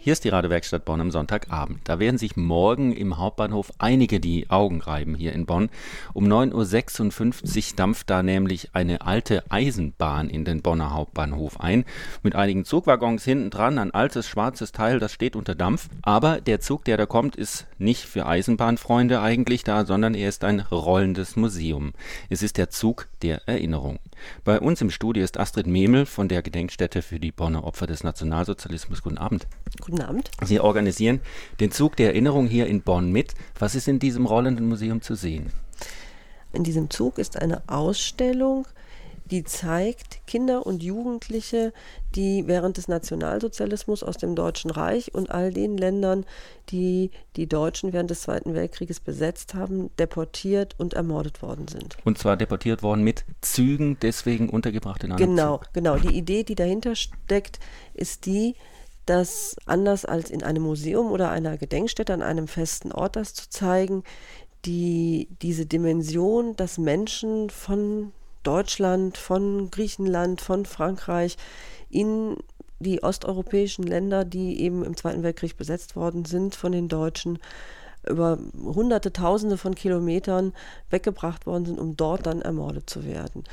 Hier ist die Radiowerkstatt Bonn am Sonntagabend. Da werden sich morgen im Hauptbahnhof einige die Augen reiben hier in Bonn. Um 9.56 Uhr dampft da nämlich eine alte Eisenbahn in den Bonner Hauptbahnhof ein. Mit einigen Zugwaggons hinten dran, ein altes schwarzes Teil, das steht unter Dampf. Aber der Zug, der da kommt, ist nicht für Eisenbahnfreunde eigentlich da, sondern er ist ein rollendes Museum. Es ist der Zug der Erinnerung. Bei uns im Studio ist Astrid Memel von der Gedenkstätte für die Bonner Opfer des Nationalsozialismus. Guten Abend. Guten Abend. Sie organisieren den Zug der Erinnerung hier in Bonn mit. Was ist in diesem rollenden Museum zu sehen? In diesem Zug ist eine Ausstellung die zeigt Kinder und Jugendliche, die während des Nationalsozialismus aus dem Deutschen Reich und all den Ländern, die die Deutschen während des Zweiten Weltkrieges besetzt haben, deportiert und ermordet worden sind. Und zwar deportiert worden mit Zügen, deswegen untergebracht in einem Genau, Zug. genau. Die Idee, die dahinter steckt, ist die, dass anders als in einem Museum oder einer Gedenkstätte an einem festen Ort das zu zeigen, die diese Dimension, dass Menschen von Deutschland, von Griechenland, von Frankreich in die osteuropäischen Länder, die eben im Zweiten Weltkrieg besetzt worden sind von den Deutschen, über hunderte, tausende von Kilometern weggebracht worden sind, um dort dann ermordet zu werden.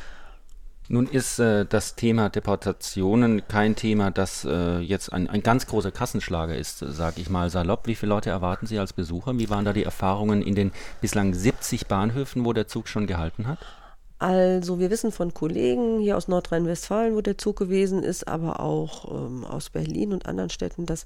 Nun ist äh, das Thema Deportationen kein Thema, das äh, jetzt ein, ein ganz großer Kassenschlager ist, sage ich mal salopp. Wie viele Leute erwarten Sie als Besucher? Wie waren da die Erfahrungen in den bislang 70 Bahnhöfen, wo der Zug schon gehalten hat? Also wir wissen von Kollegen hier aus Nordrhein-Westfalen, wo der Zug gewesen ist, aber auch ähm, aus Berlin und anderen Städten, dass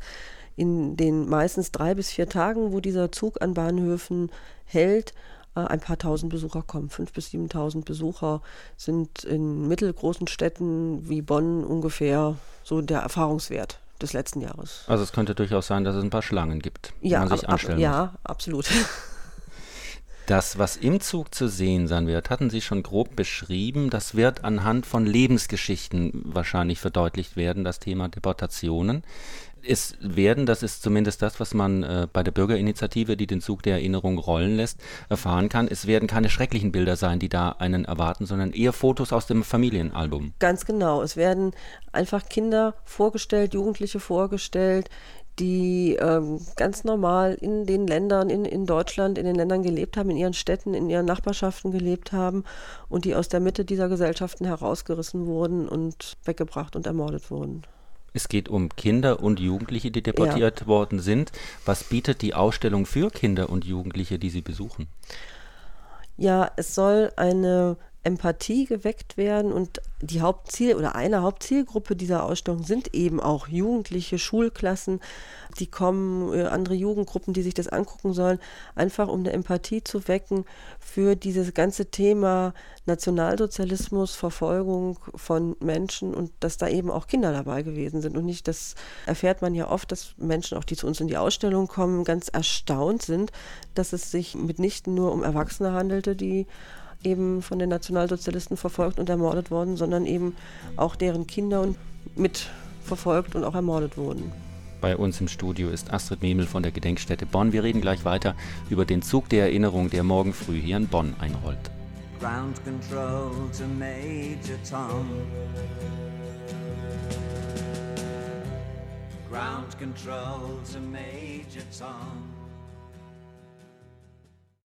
in den meistens drei bis vier Tagen, wo dieser Zug an Bahnhöfen hält, äh, ein paar tausend Besucher kommen. Fünf bis siebentausend Besucher sind in mittelgroßen Städten wie Bonn ungefähr so der Erfahrungswert des letzten Jahres. Also es könnte durchaus sein, dass es ein paar Schlangen gibt, ja, man sich ab, anstellen ab, muss. Ja, absolut. Das, was im Zug zu sehen sein wird, hatten Sie schon grob beschrieben. Das wird anhand von Lebensgeschichten wahrscheinlich verdeutlicht werden, das Thema Deportationen. Es werden, das ist zumindest das, was man äh, bei der Bürgerinitiative, die den Zug der Erinnerung rollen lässt, erfahren kann. Es werden keine schrecklichen Bilder sein, die da einen erwarten, sondern eher Fotos aus dem Familienalbum. Ganz genau. Es werden einfach Kinder vorgestellt, Jugendliche vorgestellt, die ähm, ganz normal in den Ländern, in, in Deutschland, in den Ländern gelebt haben, in ihren Städten, in ihren Nachbarschaften gelebt haben und die aus der Mitte dieser Gesellschaften herausgerissen wurden und weggebracht und ermordet wurden. Es geht um Kinder und Jugendliche, die deportiert ja. worden sind. Was bietet die Ausstellung für Kinder und Jugendliche, die Sie besuchen? Ja, es soll eine Empathie geweckt werden und die Hauptziel oder eine Hauptzielgruppe dieser Ausstellung sind eben auch jugendliche Schulklassen, die kommen, äh, andere Jugendgruppen, die sich das angucken sollen, einfach um eine Empathie zu wecken für dieses ganze Thema Nationalsozialismus, Verfolgung von Menschen und dass da eben auch Kinder dabei gewesen sind. Und nicht, das erfährt man ja oft, dass Menschen, auch die zu uns in die Ausstellung kommen, ganz erstaunt sind, dass es sich mitnichten nur um Erwachsene handelte, die eben von den Nationalsozialisten verfolgt und ermordet worden, sondern eben auch deren Kinder mit verfolgt und auch ermordet wurden. Bei uns im Studio ist Astrid Memel von der Gedenkstätte Bonn. Wir reden gleich weiter über den Zug der Erinnerung, der morgen früh hier in Bonn einrollt. Ground control to Major Tom. Ground control to Major Tom.